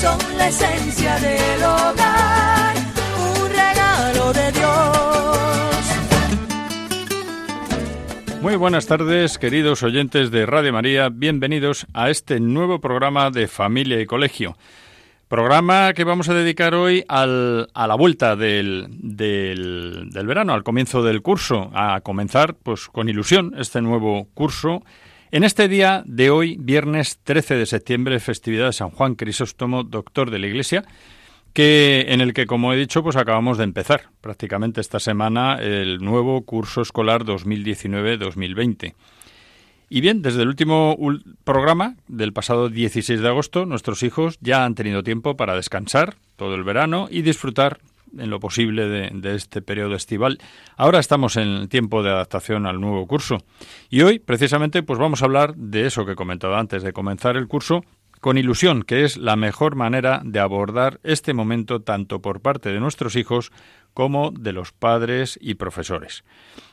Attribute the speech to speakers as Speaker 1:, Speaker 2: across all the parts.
Speaker 1: Son la esencia del hogar, un regalo de Dios.
Speaker 2: Muy buenas tardes, queridos oyentes de Radio María. Bienvenidos a este nuevo programa de Familia y Colegio. Programa que vamos a dedicar hoy al, a la vuelta del, del, verano, al comienzo del curso, a comenzar pues con ilusión este nuevo curso. En este día de hoy, viernes 13 de septiembre, festividad de San Juan Crisóstomo, doctor de la Iglesia, que en el que, como he dicho, pues acabamos de empezar prácticamente esta semana el nuevo curso escolar 2019-2020. Y bien, desde el último programa del pasado 16 de agosto, nuestros hijos ya han tenido tiempo para descansar todo el verano y disfrutar en lo posible de, este periodo estival. Ahora estamos en el tiempo de adaptación al nuevo curso. Y hoy, precisamente, pues vamos a hablar de eso que comentaba antes de comenzar el curso, con ilusión, que es la mejor manera de abordar este momento tanto por parte de nuestros hijos como de los padres y profesores.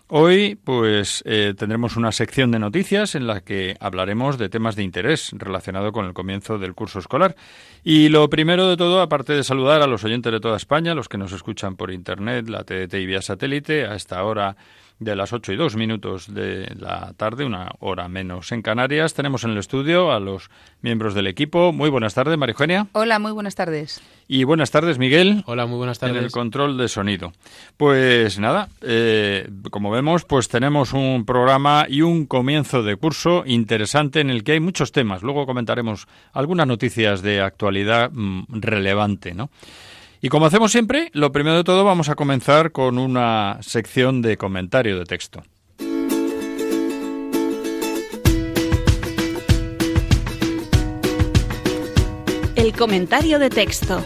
Speaker 2: Hoy, pues, eh, tendremos una sección de noticias en la que hablaremos de temas de interés relacionado con el comienzo del curso escolar. Y lo primero de todo, aparte de saludar a los oyentes de toda España, los que nos escuchan por Internet, la TDT y vía satélite, a esta hora de las 8 y 2 minutos de la tarde, una hora menos en Canarias. Tenemos en el estudio a los miembros del equipo. Muy buenas tardes, María Eugenia.
Speaker 3: Hola, muy buenas tardes.
Speaker 2: Y buenas tardes, Miguel.
Speaker 4: Hola, muy buenas tardes.
Speaker 2: En el control de sonido. Pues nada, eh, como vemos, pues tenemos un programa y un comienzo de curso interesante en el que hay muchos temas. Luego comentaremos algunas noticias de actualidad mmm, relevante, ¿no? Y como hacemos siempre, lo primero de todo vamos a comenzar con una sección de comentario de texto.
Speaker 5: El comentario de texto.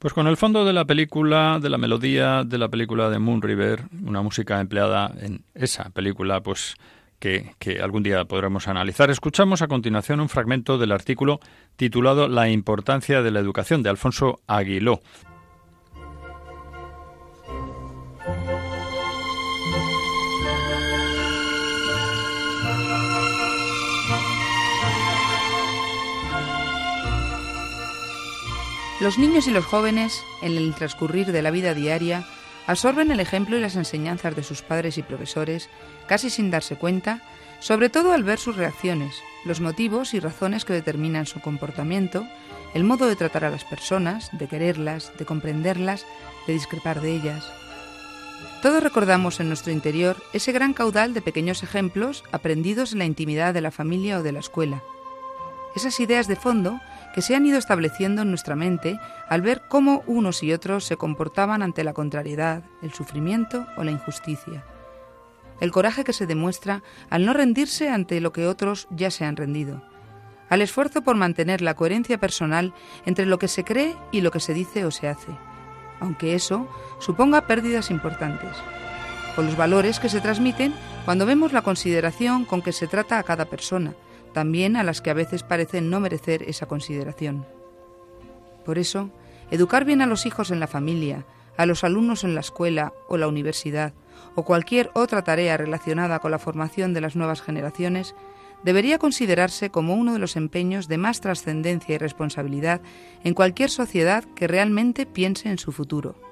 Speaker 2: Pues con el fondo de la película, de la melodía de la película de Moon River, una música empleada en esa película, pues que, que, algún día podremos analizar, escuchamos a continuación un fragmento del artículo titulado La importancia de la educación de Alfonso Aguiló.
Speaker 3: Los niños y los jóvenes, en el transcurrir de la vida diaria, absorben el ejemplo y las enseñanzas de sus padres y profesores, casi sin darse cuenta, sobre todo al ver sus reacciones, los motivos y razones que determinan su comportamiento, el modo de tratar a las personas, de quererlas, de comprenderlas, de discrepar de ellas. Todos recordamos en nuestro interior ese gran caudal de pequeños ejemplos aprendidos en la intimidad de la familia o de la escuela. Esas ideas de fondo que se han ido estableciendo en nuestra mente al ver cómo unos y otros se comportaban ante la contrariedad, el sufrimiento o la injusticia. El coraje que se demuestra al no rendirse ante lo que otros ya se han rendido. Al esfuerzo por mantener la coherencia personal entre lo que se cree y lo que se dice o se hace, aunque eso suponga pérdidas importantes. O los valores que se transmiten cuando vemos la consideración con que se trata a cada persona, también a las que a veces parecen no merecer esa consideración. Por eso, educar bien a los hijos en la familia, a los alumnos en la escuela o la universidad, o cualquier otra tarea relacionada con la formación de las nuevas generaciones, debería considerarse como uno de los empeños de más trascendencia y responsabilidad en cualquier sociedad que realmente piense en su futuro.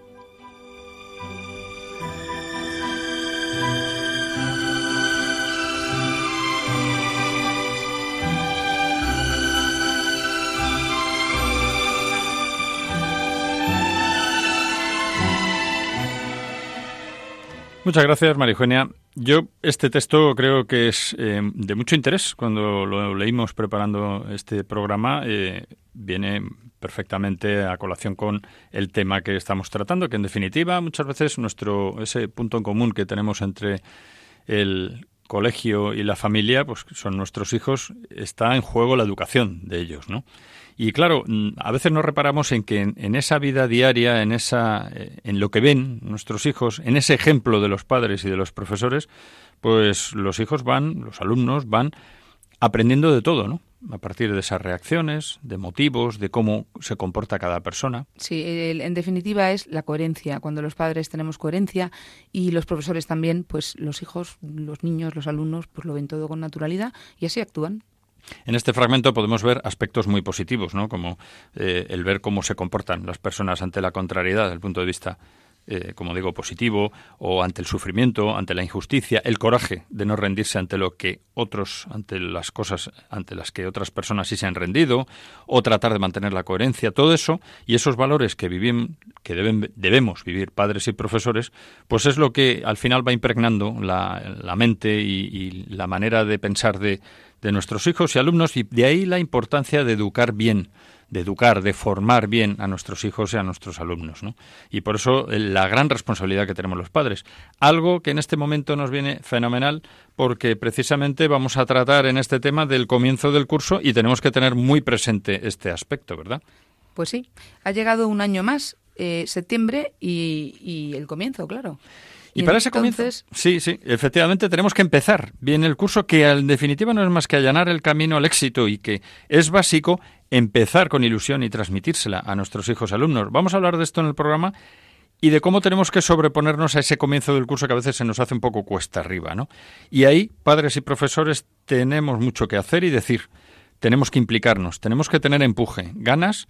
Speaker 2: Muchas gracias, Marijenia. Yo este texto creo que es eh, de mucho interés. Cuando lo leímos preparando este programa, eh, viene perfectamente a colación con el tema que estamos tratando, que en definitiva muchas veces nuestro ese punto en común que tenemos entre el colegio y la familia, pues son nuestros hijos, está en juego la educación de ellos, ¿no? Y claro, mm, a veces nos reparamos en que en, esa vida diaria, en esa, eh, en lo que ven nuestros hijos, en ese ejemplo de los padres y de los profesores, pues los hijos van, los alumnos van aprendiendo de todo, ¿no? A partir de esas reacciones, de motivos, de cómo se comporta cada persona.
Speaker 3: Sí, en definitiva es la coherencia. Cuando los padres tenemos coherencia y los profesores también, pues los hijos, los niños, los alumnos, pues lo ven todo con naturalidad y así actúan.
Speaker 2: En este fragmento podemos ver aspectos muy positivos, ¿no? como eh, el ver cómo se comportan las personas ante la contrariedad desde el punto de vista, eh, como digo, positivo, o ante el sufrimiento, ante la injusticia, el coraje de no rendirse ante lo que otros, ante las cosas ante las que otras personas sí se han rendido, o tratar de mantener la coherencia, todo eso y esos valores que vivimos, que deben, debemos vivir padres y profesores, pues es lo que al final va impregnando la, mente y la manera de pensar de de nuestros hijos y alumnos y de ahí la importancia de educar bien, de educar, de formar bien a nuestros hijos y a nuestros alumnos. ¿no? Y por eso eh, la gran responsabilidad que tenemos los padres. Algo que en este momento nos viene fenomenal porque precisamente vamos a tratar en este tema del comienzo del curso y tenemos que tener muy presente este aspecto, ¿verdad?
Speaker 3: Pues sí, ha llegado un año más, eh, septiembre, y, y el comienzo, claro.
Speaker 2: Y, para ese comienzo, sí, sí, efectivamente tenemos que empezar bien el curso, que en definitiva no es más que allanar el camino al éxito y que es básico empezar con ilusión y transmitírsela a nuestros hijos alumnos. Vamos a hablar de esto en el programa y de cómo tenemos que sobreponernos a ese comienzo del curso que a veces se nos hace un poco cuesta arriba, ¿no? Y ahí, padres y profesores, tenemos mucho que hacer y decir. Tenemos que implicarnos, tenemos que tener empuje, ganas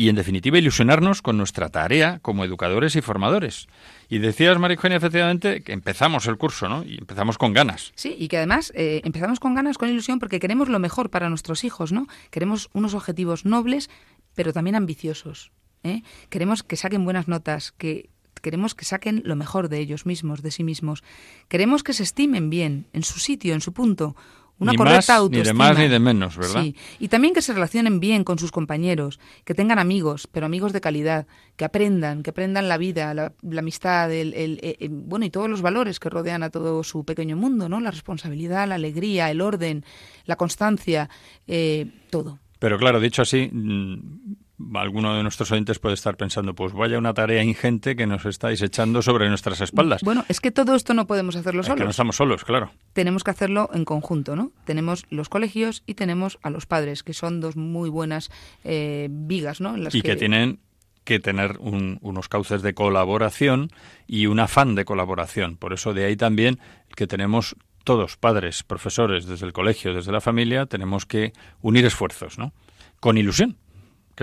Speaker 2: y, en definitiva, ilusionarnos con nuestra tarea como educadores y formadores. Y decías, María efectivamente, que empezamos el curso, ¿no? Y empezamos con ganas.
Speaker 3: Sí, y que además eh, empezamos con ganas, con ilusión, porque queremos lo mejor para nuestros hijos, ¿no? Queremos unos objetivos nobles, pero también ambiciosos. ¿eh? Queremos que saquen buenas notas, que queremos que saquen lo mejor de ellos mismos, de sí mismos. Queremos que se estimen bien, en su sitio, en su punto, una
Speaker 2: ni
Speaker 3: correcta
Speaker 2: más,
Speaker 3: autoestima.
Speaker 2: Ni de más ni de menos, ¿verdad?
Speaker 3: Sí, y también que se relacionen bien con sus compañeros, que tengan amigos, pero amigos de calidad, que aprendan, que aprendan la vida, la, amistad, el, el, bueno, y todos los valores que rodean a todo su pequeño mundo, ¿no? La responsabilidad, la alegría, el orden, la constancia, eh, todo.
Speaker 2: Pero claro, dicho así, mm, alguno de nuestros oyentes puede estar pensando, pues vaya una tarea ingente que nos estáis echando sobre nuestras espaldas.
Speaker 3: Bueno, es que todo esto no podemos hacerlo solos.
Speaker 2: que no estamos solos, claro.
Speaker 3: Tenemos que hacerlo en conjunto, ¿no? Tenemos los colegios y tenemos a los padres, que son dos muy buenas eh, vigas, ¿no?
Speaker 2: y que... tienen que tener unos cauces de colaboración y un afán de colaboración. Por eso de ahí también que tenemos todos, padres, profesores, desde el colegio, desde la familia, tenemos que unir esfuerzos, ¿no? Con ilusión,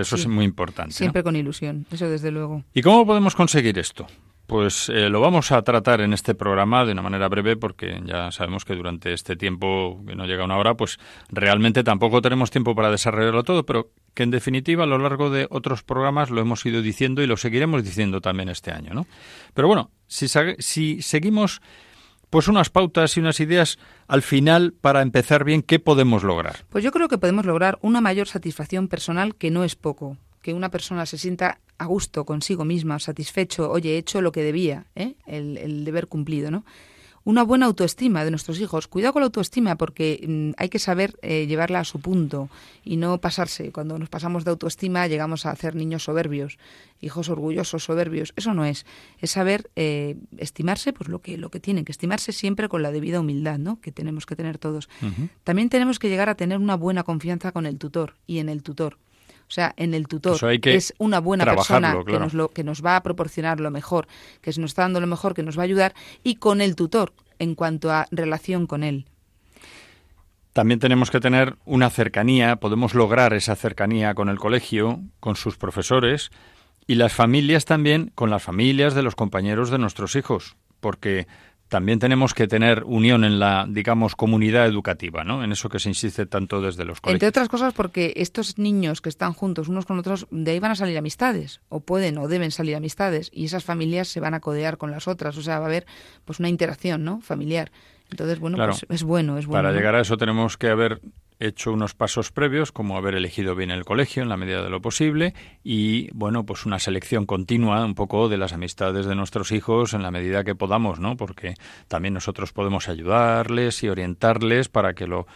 Speaker 2: eso es muy importante.
Speaker 3: Siempre con ilusión, eso desde luego.
Speaker 2: ¿Y cómo podemos conseguir esto? Pues eh, lo vamos a tratar en este programa de una manera breve porque ya sabemos que durante este tiempo que no llega una hora, pues realmente tampoco tenemos tiempo para desarrollarlo todo, pero que en definitiva a lo largo de otros programas lo hemos ido diciendo y lo seguiremos diciendo también este año, ¿no? Pero bueno, si, si seguimos pues unas pautas y unas ideas al final para empezar bien, ¿qué podemos lograr?
Speaker 3: Pues yo creo que podemos lograr una mayor satisfacción personal que no es poco. Que una persona se sienta a gusto consigo misma, satisfecho, oye, he hecho lo que debía, ¿eh? el, el deber cumplido, ¿no? Una buena autoestima de nuestros hijos. Cuidado con la autoestima porque mm, hay que saber eh, llevarla a su punto y no pasarse. Cuando nos pasamos de autoestima llegamos a hacer niños soberbios, hijos orgullosos, soberbios. Eso no es. Es saber eh, estimarse por lo que, lo que tienen, que estimarse siempre con la debida humildad ¿no? que tenemos que tener todos. También tenemos que llegar a tener una buena confianza con el tutor y en el tutor. O sea, en el tutor es una buena persona que, nos lo, que nos va a proporcionar lo mejor, que nos está dando lo mejor, que nos va a ayudar, y con el tutor en cuanto a relación con él.
Speaker 2: también tenemos que tener una cercanía, podemos lograr esa cercanía con el colegio, con sus profesores y las familias también con las familias de los compañeros de nuestros hijos, porque también tenemos que tener unión en la, digamos, comunidad educativa, ¿no? En eso que se insiste tanto desde los colegios.
Speaker 3: Entre otras cosas porque estos niños que están juntos unos con otros, de ahí van a salir amistades, o pueden o deben salir amistades, y esas familias se van a codear con las otras, o sea, va a haber pues una interacción, ¿no? Familiar. Entonces, bueno, pues es bueno, es bueno.
Speaker 2: Para llegar a eso tenemos que haber hecho unos pasos previos, como haber elegido bien el colegio en la medida de lo posible y, bueno, pues una selección continua un poco de las amistades de nuestros hijos en la medida que podamos, ¿no? Porque también nosotros podemos ayudarles y orientarles para que lo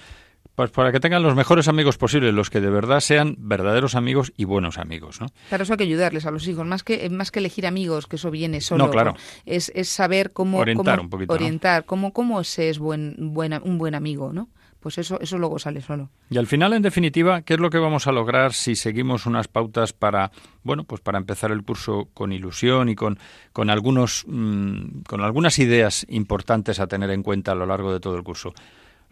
Speaker 2: pues para que tengan los mejores amigos posibles, los que de verdad sean verdaderos amigos y buenos amigos, ¿no?
Speaker 3: Claro, eso hay que ayudarles a los hijos, más que más que elegir amigos, que eso viene solo.
Speaker 2: No, claro.
Speaker 3: Es, es saber cómo
Speaker 2: orientar
Speaker 3: cómo,
Speaker 2: un poquito,
Speaker 3: orientar, cómo cómo se es buen, buena, un buen amigo, ¿no? Pues eso eso luego sale solo.
Speaker 2: Y al final, en definitiva, ¿qué es lo que vamos a lograr si seguimos unas pautas para, bueno, pues para empezar el curso con ilusión y con con algunos mmm, con algunas ideas importantes a tener en cuenta a lo largo de todo el curso?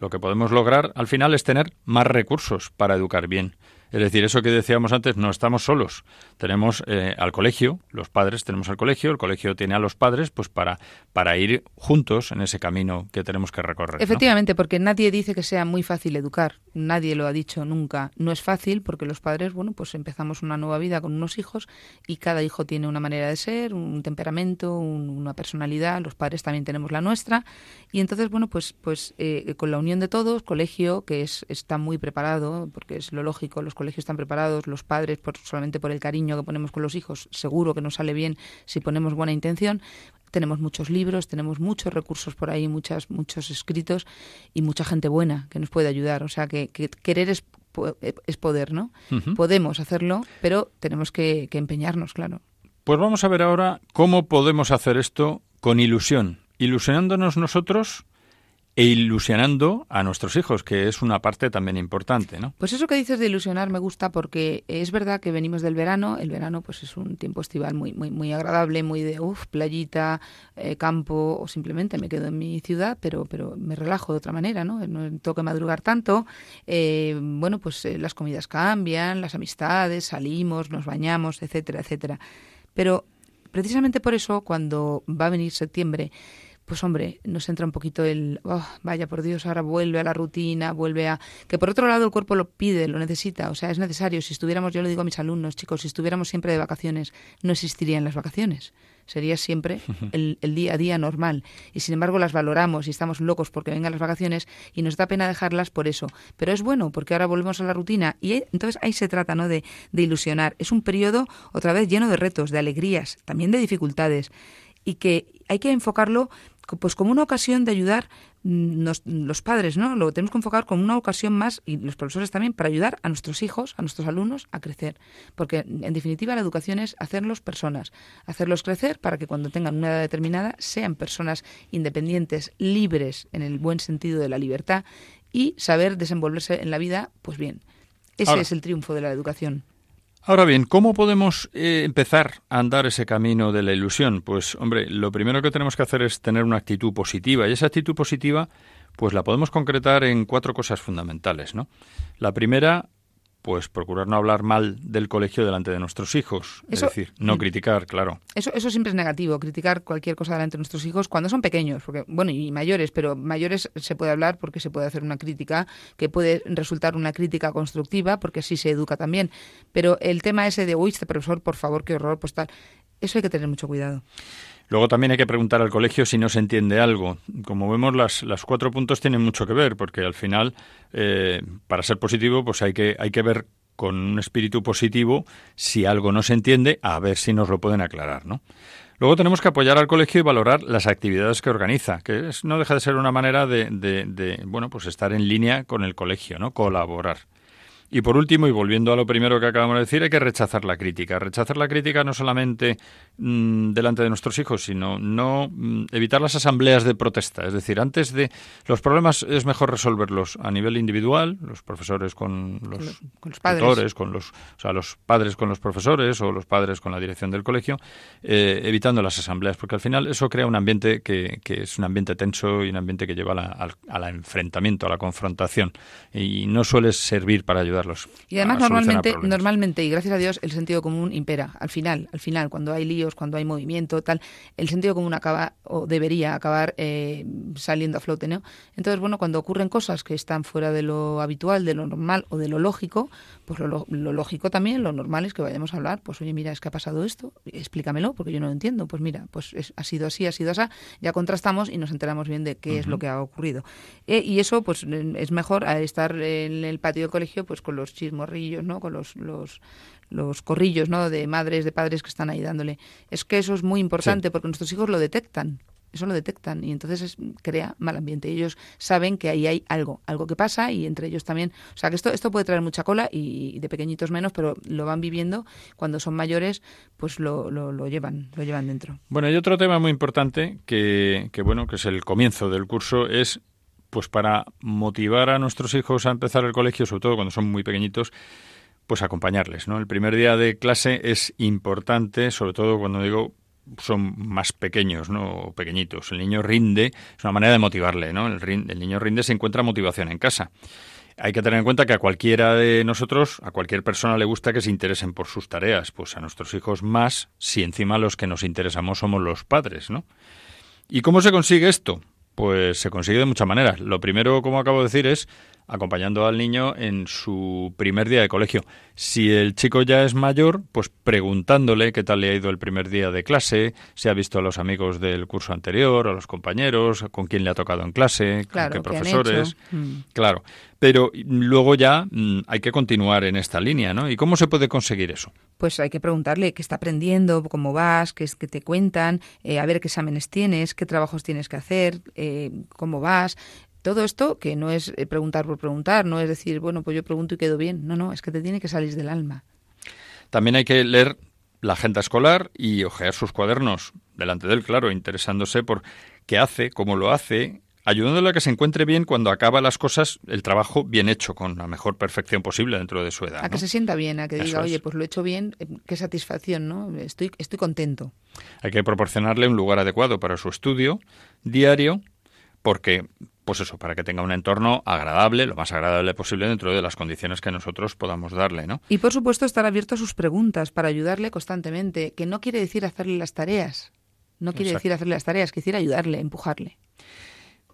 Speaker 2: lo que podemos lograr al final es tener más recursos para educar bien. Es decir, eso que decíamos antes, no estamos solos. Tenemos eh, al colegio, los padres tenemos al colegio, el colegio tiene a los padres, pues para, para ir juntos en ese camino que tenemos que recorrer.
Speaker 3: Efectivamente, porque nadie dice que sea muy fácil educar. Nadie lo ha dicho nunca. No es fácil porque los padres, bueno, pues empezamos una nueva vida con unos hijos y cada hijo tiene una manera de ser, un temperamento, un, una personalidad. Los padres también tenemos la nuestra. Y entonces, bueno, pues, pues eh, con la unión de todos, colegio, que es, está muy preparado, porque es lo lógico, los colegios están preparados, los padres, por, solamente por el cariño que ponemos con los hijos, seguro que nos sale bien si ponemos buena intención. Tenemos muchos libros, tenemos muchos recursos por ahí, muchas, muchos escritos y mucha gente buena que nos puede ayudar. O sea, que, que querer es, es poder, ¿no? Uh -huh. Podemos hacerlo, pero tenemos que, que empeñarnos, claro.
Speaker 2: Pues vamos a ver ahora cómo podemos hacer esto con ilusión, ilusionándonos nosotros e ilusionando a nuestros hijos, que es una parte también importante, ¿no?
Speaker 3: Pues eso que dices de ilusionar me gusta porque es verdad que venimos del verano, el verano pues es un tiempo estival muy muy muy agradable, muy de uff, playita, eh, campo o simplemente me quedo en mi ciudad, pero pero me relajo de otra manera, ¿no? No tengo que madrugar tanto. Eh, bueno, pues eh, las comidas cambian, las amistades, salimos, nos bañamos, etcétera, etcétera. Pero precisamente por eso cuando va a venir septiembre pues hombre, nos entra un poquito el, oh, vaya por Dios, ahora vuelve a la rutina, vuelve a... Que por otro lado el cuerpo lo pide, lo necesita, o sea, es necesario. Si estuviéramos, yo le digo a mis alumnos, chicos, si estuviéramos siempre de vacaciones, no existirían las vacaciones. Sería siempre el, el, día a día normal. Y sin embargo las valoramos y estamos locos porque vengan las vacaciones y nos da pena dejarlas por eso. Pero es bueno porque ahora volvemos a la rutina y entonces ahí se trata ¿no? de, de ilusionar. Es un periodo otra vez lleno de retos, de alegrías, también de dificultades y que hay que enfocarlo pues como una ocasión de ayudar nos, los padres, ¿no? Lo tenemos que enfocar como una ocasión más, y los profesores también, para ayudar a nuestros hijos, a nuestros alumnos, a crecer. Porque, en definitiva, la educación es hacerlos personas, hacerlos crecer para que cuando tengan una edad determinada sean personas independientes, libres, en el buen sentido de la libertad, y saber desenvolverse en la vida, pues bien. Ese Ahora. es el triunfo de la educación.
Speaker 2: Ahora bien, ¿cómo podemos eh, empezar a andar ese camino de la ilusión? Pues, hombre, lo primero que tenemos que hacer es tener una actitud positiva y esa actitud positiva, pues la podemos concretar en cuatro cosas fundamentales, ¿no? La primera, pues procurar no hablar mal del colegio delante de nuestros hijos, eso, es decir, no criticar, claro.
Speaker 3: Eso, eso siempre es negativo, criticar cualquier cosa delante de nuestros hijos cuando son pequeños, porque bueno, y mayores, pero mayores se puede hablar porque se puede hacer una crítica, que puede resultar una crítica constructiva, porque así se educa también. Pero el tema ese de, uy, este profesor, por favor, qué horror, pues tal, eso hay que tener mucho cuidado.
Speaker 2: Luego también hay que preguntar al colegio si no se entiende algo. Como vemos, las, las cuatro puntos tienen mucho que ver, porque al final, eh, para ser positivo, pues hay que, hay que ver con un espíritu positivo si algo no se entiende, a ver si nos lo pueden aclarar, ¿no? Luego tenemos que apoyar al colegio y valorar las actividades que organiza, que no deja de ser una manera de, de, de, bueno, pues estar en línea con el colegio, ¿no? Colaborar. Y por último, y volviendo a lo primero que acabamos de decir, hay que rechazar la crítica. Rechazar la crítica no solamente mm, delante de nuestros hijos, sino no mm, evitar las asambleas de protesta. Es decir, antes de los problemas es mejor resolverlos a nivel individual, los profesores con los, con padres, con los, o sea, los padres con los profesores o los padres con la dirección del colegio, eh, evitando las asambleas, porque al final eso crea un ambiente que, que es un ambiente tenso y un ambiente que lleva al, al enfrentamiento, a la confrontación, y no suele servir para ayudar
Speaker 3: y además normalmente, normalmente, y gracias a Dios, el sentido común impera. Al final, al final, cuando hay líos, cuando hay movimiento, tal, el sentido común acaba o debería acabar eh, saliendo a flote, ¿no? Entonces, bueno, cuando ocurren cosas que están fuera de lo habitual, de lo normal o de lo lógico, pues lo, lógico también, lo normal es que vayamos a hablar, pues oye, mira, es que ha pasado esto, explícamelo, porque yo no lo entiendo. Pues mira, pues ha sido así, ha sido así, ya contrastamos y nos enteramos bien de qué es lo que ha ocurrido. Eh, y eso, pues es mejor estar en el patio del colegio, pues con los chismorrillos, ¿no? Con los, los, los corrillos, ¿no? De madres, de padres que están ahí dándole. Es que eso es muy importante porque nuestros hijos lo detectan. Eso lo detectan y entonces crea mal ambiente. Ellos saben que ahí hay algo, algo que pasa y entre ellos también. O sea, que esto, esto puede traer mucha cola y, de pequeñitos menos, pero lo van viviendo. Cuando son mayores, pues lo, lo, lo, llevan, lo llevan dentro.
Speaker 2: Bueno, y otro tema muy importante que, que, bueno, que es el comienzo del curso es pues para motivar a nuestros hijos a empezar el colegio, sobre todo cuando son muy pequeñitos, pues acompañarles, ¿no? El primer día de clase es importante, sobre todo cuando digo son más pequeños, ¿no? O pequeñitos. El niño rinde, es una manera de motivarle, ¿no? El, el niño rinde se encuentra motivación en casa. Hay que tener en cuenta que a cualquiera de nosotros, a cualquier persona le gusta que se interesen por sus tareas, pues a nuestros hijos más, si encima los que nos interesamos somos los padres, ¿no? ¿Y cómo se consigue esto? Pues se consigue de muchas maneras. Lo primero, como acabo de decir, es acompañando al niño en su primer día de colegio. Si el chico ya es mayor, pues preguntándole qué tal le ha ido el primer día de clase, si ha visto a los amigos del curso anterior, a los compañeros, con quién le ha tocado en clase, con qué profesores. Mm. Claro. Pero luego ya mm, hay que continuar en esta línea, ¿no? ¿Y cómo se puede conseguir eso?
Speaker 3: Pues hay que preguntarle qué está aprendiendo, cómo vas, qué es que te cuentan, eh, a ver qué exámenes tienes, qué trabajos tienes que hacer, eh, cómo vas. Todo esto que no es eh, preguntar por preguntar, no es decir, bueno, pues yo pregunto y quedo bien. No, no, es que te tiene que salir del alma.
Speaker 2: También hay que leer la agenda escolar y ojear sus cuadernos delante de él, claro, interesándose por qué hace, cómo lo hace, ayudándole a que se encuentre bien cuando acaba las cosas, el trabajo bien hecho, con la mejor perfección posible dentro de su edad.
Speaker 3: A que se sienta bien, a que diga, oye, pues lo he hecho bien, eh, qué satisfacción, ¿no? Estoy, estoy contento.
Speaker 2: Hay que proporcionarle un lugar adecuado para su estudio diario, porque pues eso, para que tenga un entorno agradable, lo más agradable posible dentro de las condiciones que nosotros podamos darle, ¿no?
Speaker 3: Y por supuesto estar abierto a sus preguntas para ayudarle constantemente, que no quiere decir hacerle las tareas, no quiere decir hacerle las tareas, quiere ayudarle, empujarle.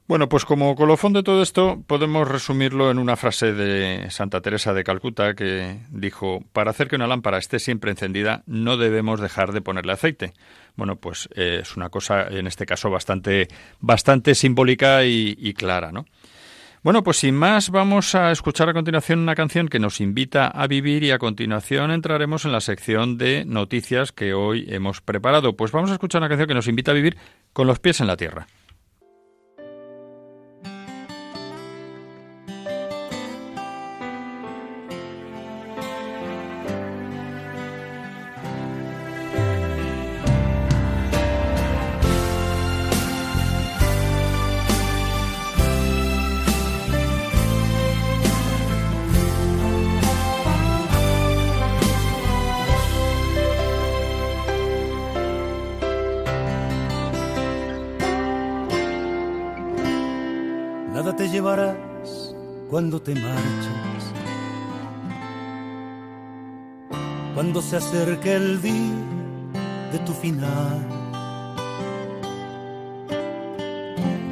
Speaker 2: Bueno, pues como colofón de todo esto, podemos resumirlo en una frase de Santa Teresa de Calcuta que dijo, para hacer que una lámpara esté siempre encendida, no debemos dejar de ponerle aceite. Bueno, pues eh, es una cosa, en este caso, bastante, bastante simbólica y, clara, ¿no? Bueno, pues sin más, vamos a escuchar a continuación una canción que nos invita a vivir y a continuación entraremos en la sección de noticias que hoy hemos preparado. Pues vamos a escuchar una canción que nos invita a vivir con los pies en la tierra.
Speaker 4: Se acerque el día de tu final.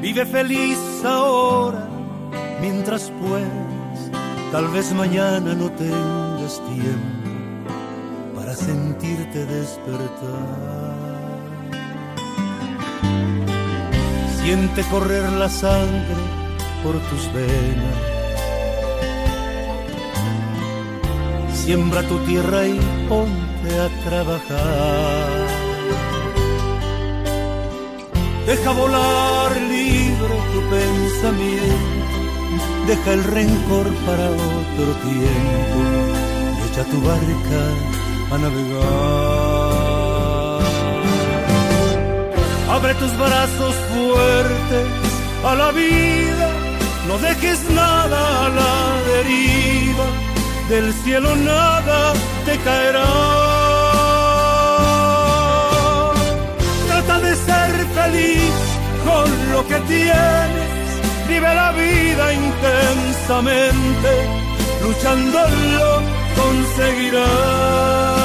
Speaker 4: Vive feliz ahora mientras puedas, tal vez mañana no tengas tiempo para sentirte despertar. Siente correr la sangre por tus venas Siembra tu tierra y ponte a trabajar. Deja volar libre tu pensamiento, deja el rencor para otro tiempo echa tu barca a navegar. Abre tus brazos fuertes a la vida, no dejes nada a la deriva, del cielo nada te caerá. Trata de ser feliz con lo que tienes vive la vida intensamente, luchando lo conseguirás.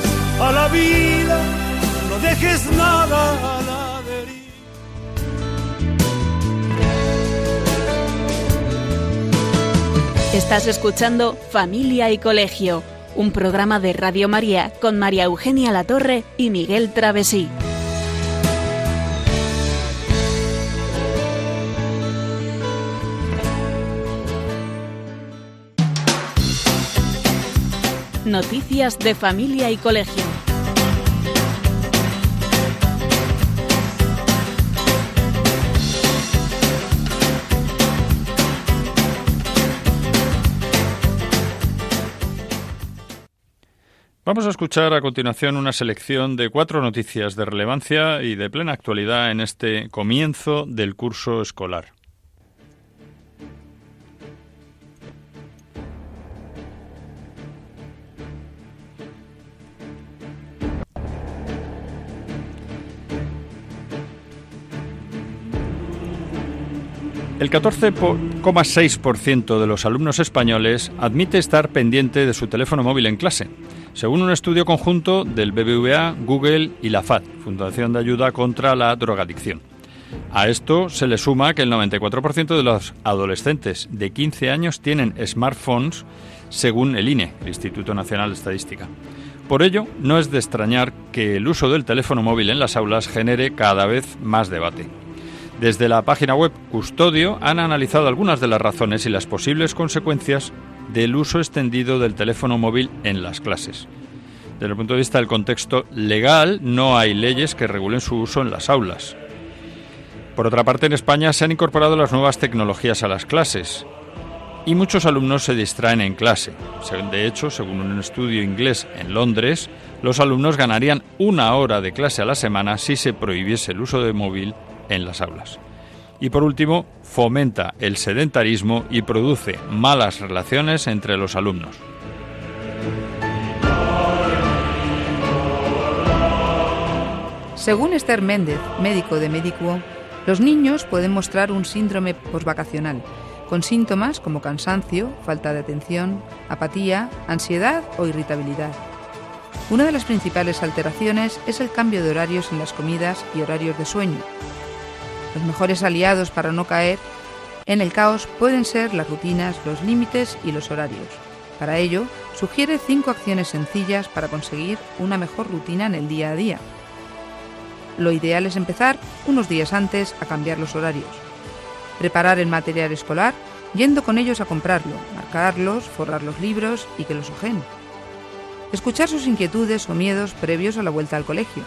Speaker 4: a la vida, no dejes nada a la
Speaker 5: Estás escuchando Familia y Colegio, un programa de Radio María con María Eugenia Latorre y Miguel Travesí. Noticias de Familia y Colegio.
Speaker 2: Vamos a escuchar a continuación una selección de cuatro noticias de relevancia y de plena actualidad en este comienzo del curso escolar. El 14,6% de los alumnos españoles admite estar pendiente de su teléfono móvil en clase según un estudio conjunto del BBVA, Google y la FAD, Fundación de Ayuda contra la Drogadicción. A esto se le suma que el 94% de los adolescentes de 15 años tienen smartphones, según el INE, el Instituto Nacional de Estadística. Por ello, no es de extrañar que el uso del teléfono móvil en las aulas genere cada vez más debate. Desde la página web Custodio han analizado algunas de las razones y las posibles consecuencias del uso extendido del teléfono móvil en las clases. Desde el punto de vista del contexto legal, no hay leyes que regulen su uso en las aulas. Por otra parte, en España se han incorporado las nuevas tecnologías a las clases y muchos alumnos se distraen en clase. De hecho, según un estudio inglés en Londres, los alumnos ganarían una hora de clase a la semana si se prohibiese el uso de móvil en las aulas. Y por último, fomenta el sedentarismo y produce malas relaciones entre los alumnos.
Speaker 3: Según Esther Méndez, médico de Medicuo, los niños pueden mostrar un síndrome posvacacional, con síntomas como cansancio, falta de atención, apatía, ansiedad o irritabilidad. Una de las principales alteraciones es el cambio de horarios en las comidas y horarios de sueño, los mejores aliados para no caer en el caos pueden ser las rutinas, los límites y los horarios. Para ello, sugiere cinco acciones sencillas para conseguir una mejor rutina en el día a día. Lo ideal es empezar unos días antes a cambiar los horarios. Preparar el material escolar yendo con ellos a comprarlo, marcarlos, forrar los libros y que los ojen. Escuchar sus inquietudes o miedos previos a la vuelta al colegio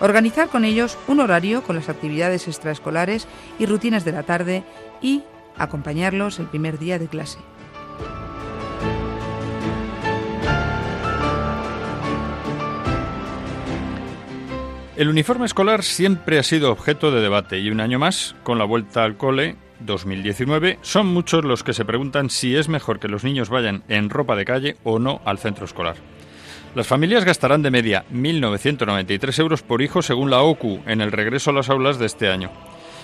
Speaker 3: Organizar con ellos un horario con las actividades extraescolares y rutinas de la tarde y acompañarlos el primer día de clase.
Speaker 2: El uniforme escolar siempre ha sido objeto de debate y un año más, con la vuelta al cole 2019, son muchos los que se preguntan si es mejor que los niños vayan en ropa de calle o no al centro escolar. Las familias gastarán de media 1.993 euros por hijo según la OCU en el regreso a las aulas de este año.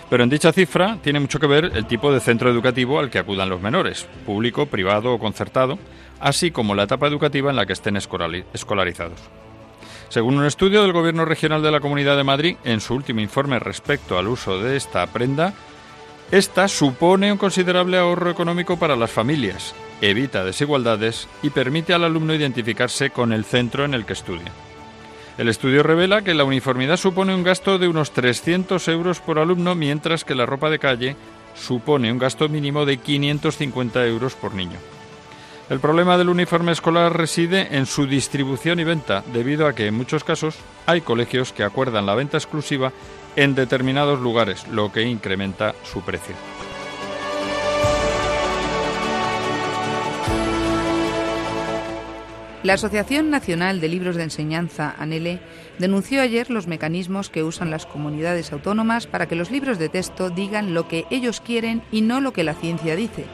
Speaker 2: Pero en dicha cifra tiene mucho que ver el tipo de centro educativo al que acudan los menores, público, privado o concertado, así como la etapa educativa en la que estén escolarizados. Según un estudio del Gobierno Regional de la Comunidad de Madrid, en su último informe respecto al uso de esta prenda, esta supone un considerable ahorro económico para las familias, evita desigualdades y permite al alumno identificarse con el centro en el que estudia. El estudio revela que la uniformidad supone un gasto de unos 300 euros por alumno, mientras que la ropa de calle supone un gasto mínimo de 550 euros por niño. El problema del uniforme escolar reside en su distribución y venta, debido a que en muchos casos hay colegios que acuerdan la venta exclusiva en determinados lugares, lo que incrementa su precio.
Speaker 3: La Asociación Nacional de Libros de Enseñanza, ANELE, denunció ayer los mecanismos que usan las comunidades autónomas para que los libros de texto digan lo que ellos quieren y no lo que la ciencia dice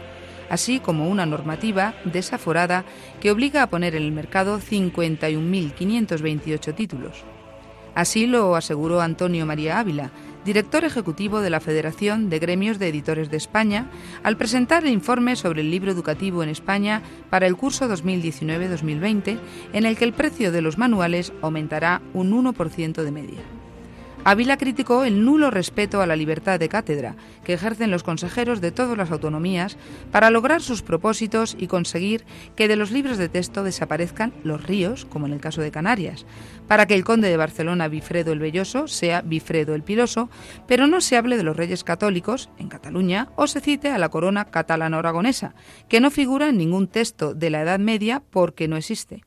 Speaker 3: así como una normativa desaforada que obliga a poner en el mercado 51.528 títulos. Así lo aseguró Antonio María Ávila, director ejecutivo de la Federación de Gremios de Editores de España, al presentar el informe sobre el libro educativo en España para el curso 2019-2020, en el que el precio de los manuales aumentará un 1% de media. Ávila criticó el nulo respeto a la libertad de cátedra que ejercen los consejeros de todas las autonomías para lograr sus propósitos y conseguir que de los libros de texto desaparezcan los ríos, como en el caso de Canarias, para que el conde de Barcelona Bifredo el Belloso sea Bifredo el Piloso, pero no se hable de los reyes católicos en Cataluña o se cite a la corona catalana-aragonesa, que no figura en ningún texto de la Edad Media porque no existe.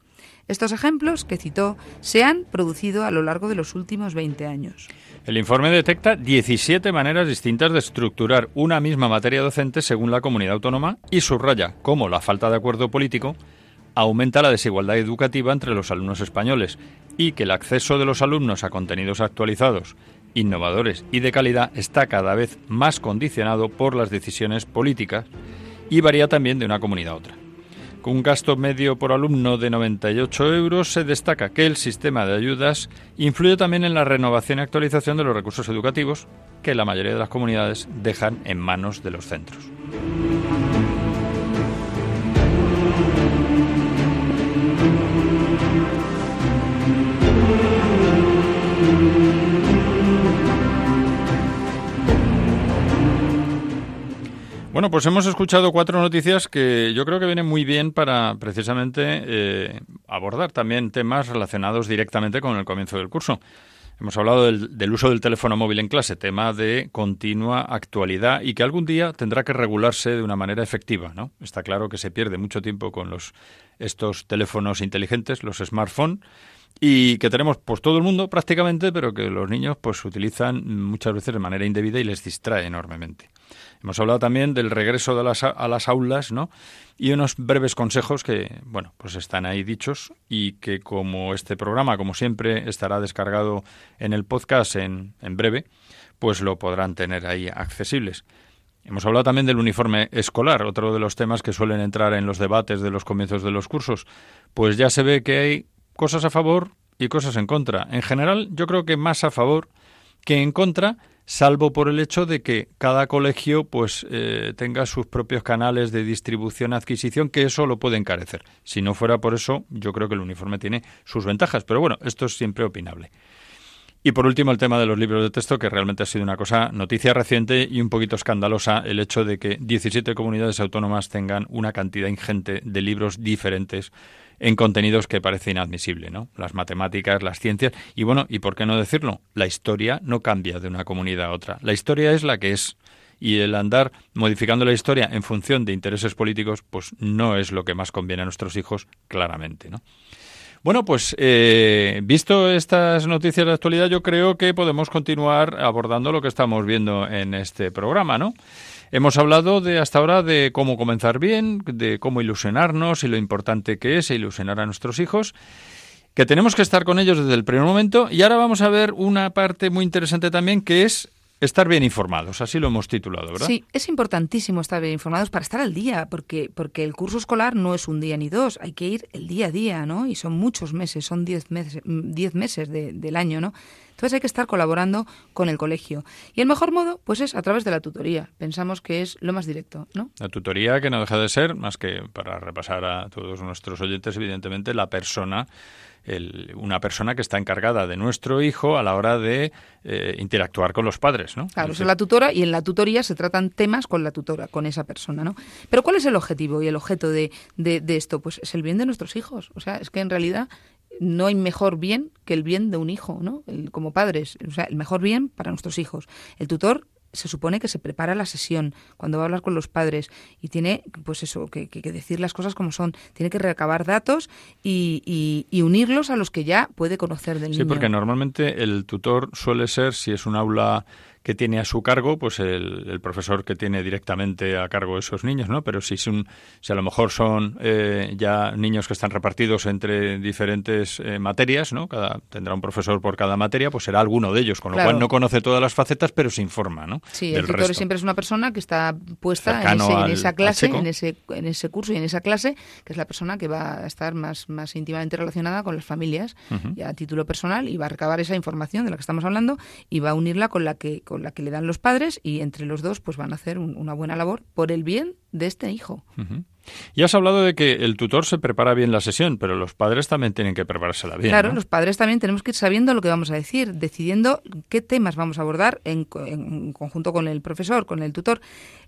Speaker 3: Estos ejemplos que citó se han producido a lo largo de los últimos 20 años.
Speaker 2: El informe detecta 17 maneras distintas de estructurar una misma materia docente según la comunidad autónoma y subraya cómo la falta de acuerdo político aumenta la desigualdad educativa entre los alumnos españoles y que el acceso de los alumnos a contenidos actualizados, innovadores y de calidad está cada vez más condicionado por las decisiones políticas y varía también de una comunidad a otra. Con un gasto medio por alumno de 98 euros, se destaca que el sistema de ayudas influye también en la renovación y actualización de los recursos educativos que la mayoría de las comunidades dejan en manos de los centros. Bueno, pues hemos escuchado cuatro noticias que yo creo que vienen muy bien para precisamente eh, abordar también temas relacionados directamente con el comienzo del curso. Hemos hablado del, uso del teléfono móvil en clase, tema de continua actualidad y que algún día tendrá que regularse de una manera efectiva, ¿no? Está claro que se pierde mucho tiempo con los estos teléfonos inteligentes, los smartphones, y que tenemos pues todo el mundo prácticamente, pero que los niños pues utilizan muchas veces de manera indebida y les distrae enormemente. Hemos hablado también del regreso de las, a las aulas, ¿no? Y unos breves consejos que, bueno, pues están ahí dichos y que como este programa, como siempre, estará descargado en el podcast en, en breve, pues lo podrán tener ahí accesibles. Hemos hablado también del uniforme escolar, otro de los temas que suelen entrar en los debates de los comienzos de los cursos. Pues ya se ve que hay cosas a favor y cosas en contra. En general, yo creo que más a favor que en contra, salvo por el hecho de que cada colegio pues eh, tenga sus propios canales de distribución adquisición que eso lo puede encarecer. Si no fuera por eso yo creo que el uniforme tiene sus ventajas pero bueno esto es siempre opinable. Y por último el tema de los libros de texto que realmente ha sido una cosa noticia reciente y un poquito escandalosa el hecho de que 17 comunidades autónomas tengan una cantidad ingente de libros diferentes en contenidos que parece inadmisible, ¿no? Las matemáticas, las ciencias y bueno, y por qué no decirlo, la historia no cambia de una comunidad a otra. La historia es la que es y el andar modificando la historia en función de intereses políticos, pues no es lo que más conviene a nuestros hijos, claramente, ¿no? Bueno, pues eh, visto estas noticias de actualidad, yo creo que podemos continuar abordando lo que estamos viendo en este programa, ¿no? Hemos hablado de hasta ahora de cómo comenzar bien, de cómo ilusionarnos y lo importante que es ilusionar a nuestros hijos, que tenemos que estar con ellos desde el primer momento. Y ahora vamos a ver una parte muy interesante también que es estar bien informados, así lo hemos titulado, ¿verdad?
Speaker 3: Sí, es importantísimo estar bien informados para estar al día, porque, porque el curso escolar no es un día ni dos, hay que ir el día a día, ¿no? Y son muchos meses, son diez meses, diez meses del año, ¿no? Entonces hay que estar colaborando con el colegio. Y el mejor modo, pues es a través de la tutoría. Pensamos que es lo más directo, ¿no?
Speaker 2: La tutoría que no deja de ser, más que para repasar a todos nuestros oyentes, evidentemente, la persona una persona que está encargada de nuestro hijo a la hora de eh, interactuar con los padres, ¿no?
Speaker 3: Claro, es la tutora y en la tutoría se tratan temas con la tutora, con esa persona, ¿no? Pero ¿cuál es el objetivo y el objeto de, de, de esto? Pues es el bien de nuestros hijos. O sea, es que en realidad no hay mejor bien que el bien de un hijo, ¿no? como padres, o sea, el mejor bien para nuestros hijos. El tutor se supone que se prepara la sesión cuando va a hablar con los padres y tiene, pues eso, que, decir las cosas como son. Tiene que recabar datos y, y, unirlos a los que ya puede conocer del niño.
Speaker 2: Sí, porque normalmente el tutor suele ser, si es un aula que tiene a su cargo, pues el, profesor que tiene directamente a cargo esos niños, ¿no? Pero si, son, si a lo mejor son eh, ya niños que están repartidos entre diferentes eh, materias, ¿no? Cada, tendrá un profesor por cada materia, pues será alguno de ellos, con lo cual no conoce todas las facetas, pero se informa, ¿no?
Speaker 3: Sí, el tutor siempre es una persona que está puesta en, esa clase, en ese, en ese curso y en esa clase, que es la persona que va a estar más, más íntimamente relacionada con las familias a título personal y va a recabar esa información de la que estamos hablando y va a unirla con la que la que le dan los padres y entre los dos pues van a hacer una buena labor por el bien de este hijo.
Speaker 2: Ya has hablado de que el tutor se prepara bien la sesión, pero los padres también tienen que preparársela bien.
Speaker 3: Claro, los padres también tenemos que ir sabiendo lo que vamos a decir, decidiendo qué temas vamos a abordar en, conjunto con el profesor, con el tutor,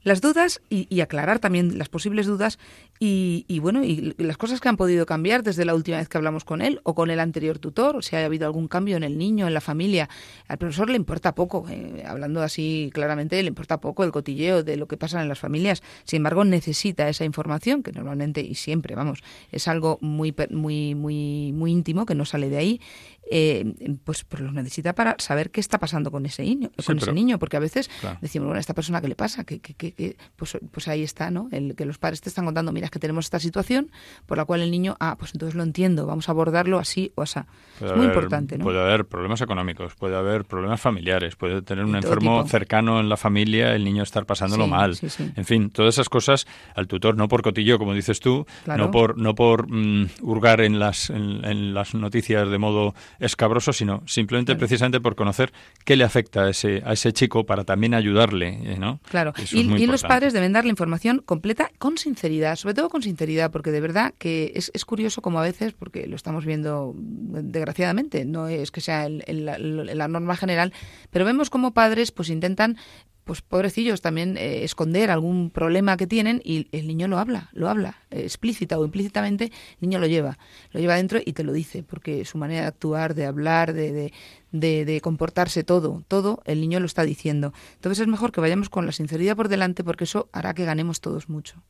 Speaker 3: las dudas y, aclarar también las posibles dudas y, bueno, y las cosas que han podido cambiar desde la última vez que hablamos con él o con el anterior tutor, si ha habido algún cambio en el niño, en la familia. Al profesor le importa poco, eh, hablando así claramente, le importa poco el cotilleo de lo que pasa en las familias. Sin embargo, necesita esa información que normalmente y siempre, vamos, es algo muy, muy, muy, muy íntimo que no sale de ahí, eh, pues, pues lo necesita para saber qué está pasando con ese niño, con ese niño, porque a veces decimos, bueno, a esta persona qué le pasa, que, que, pues, pues ahí está, ¿no? El que los padres te están contando, mira, es que tenemos esta situación por la cual el niño, ah, pues entonces lo entiendo, vamos a abordarlo así o así. es muy importante, ¿no?
Speaker 2: Puede haber problemas económicos, puede haber problemas familiares, puede tener un enfermo cercano en la familia, el niño estar pasándolo mal. en fin, todas esas cosas al tutor, no por cotillo, como dices tú, no por, no por mm, hurgar en las, en las noticias de modo escabroso, sino simplemente precisamente por conocer qué le afecta a ese, a ese chico para también ayudarle, ¿no?
Speaker 3: Claro, y, los padres deben dar la información completa con sinceridad, sobre todo con sinceridad, porque de verdad que es, es curioso como a veces, porque lo estamos viendo desgraciadamente, no es que sea la norma general, pero vemos como padres pues intentan pues pobrecillos también eh, esconder algún problema que tienen y el niño lo habla, lo habla, eh, explícita o implícitamente, el niño lo lleva, lo lleva dentro y te lo dice, porque su manera de actuar, de hablar, de, de, de, comportarse, todo, todo, el niño lo está diciendo. Entonces es mejor que vayamos con la sinceridad por delante porque eso hará que ganemos todos mucho.